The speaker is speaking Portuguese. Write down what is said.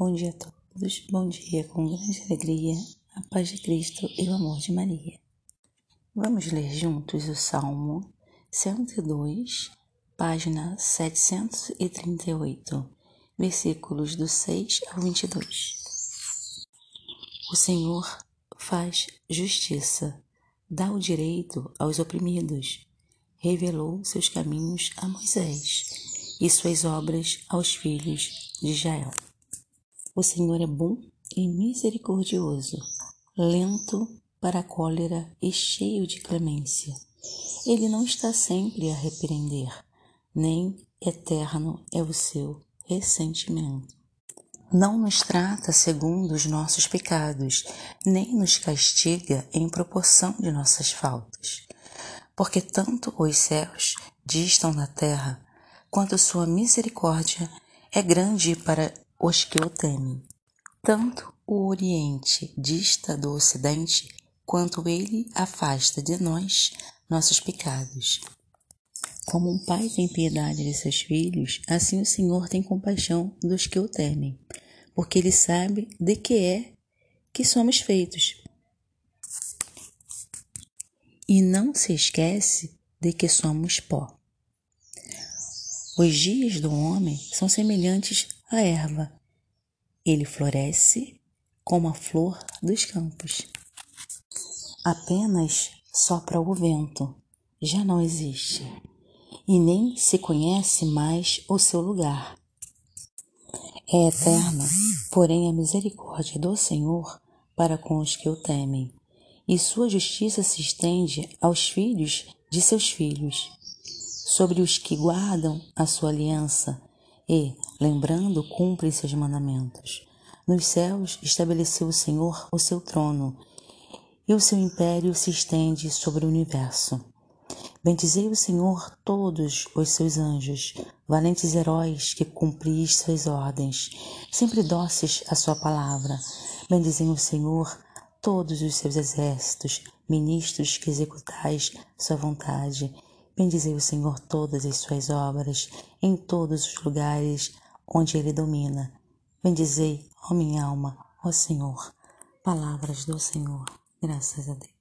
Bom dia a todos, bom dia com grande alegria, a paz de Cristo e o amor de Maria. Vamos ler juntos o Salmo 102, página 738, versículos do 6 ao 22. O Senhor faz justiça, dá o direito aos oprimidos, revelou seus caminhos a Moisés e suas obras aos filhos de Israel. O Senhor é bom e misericordioso, lento para a cólera e cheio de clemência. Ele não está sempre a repreender, nem eterno é o seu ressentimento. Não nos trata segundo os nossos pecados, nem nos castiga em proporção de nossas faltas. Porque tanto os céus distam da terra, quanto sua misericórdia é grande para os que o temem. Tanto o Oriente dista do Ocidente, quanto ele afasta de nós nossos pecados. Como um pai tem piedade de seus filhos, assim o Senhor tem compaixão dos que o temem, porque ele sabe de que é que somos feitos. E não se esquece de que somos pó. Os dias do homem são semelhantes à erva. Ele floresce como a flor dos campos. Apenas sopra o vento, já não existe, e nem se conhece mais o seu lugar. É eterna, porém, a misericórdia do Senhor para com os que o temem, e sua justiça se estende aos filhos de seus filhos sobre os que guardam a sua aliança e, lembrando, cumprem seus mandamentos. Nos céus estabeleceu o Senhor o seu trono, e o seu império se estende sobre o universo. Bendizei o Senhor todos os seus anjos, valentes heróis que cumpris suas ordens, sempre dóceis à sua palavra. Bendizei o Senhor todos os seus exércitos, ministros que executais sua vontade. Bendizei o Senhor todas as suas obras, em todos os lugares onde ele domina. Bendizei, ó minha alma, ó Senhor. Palavras do Senhor. Graças a Deus.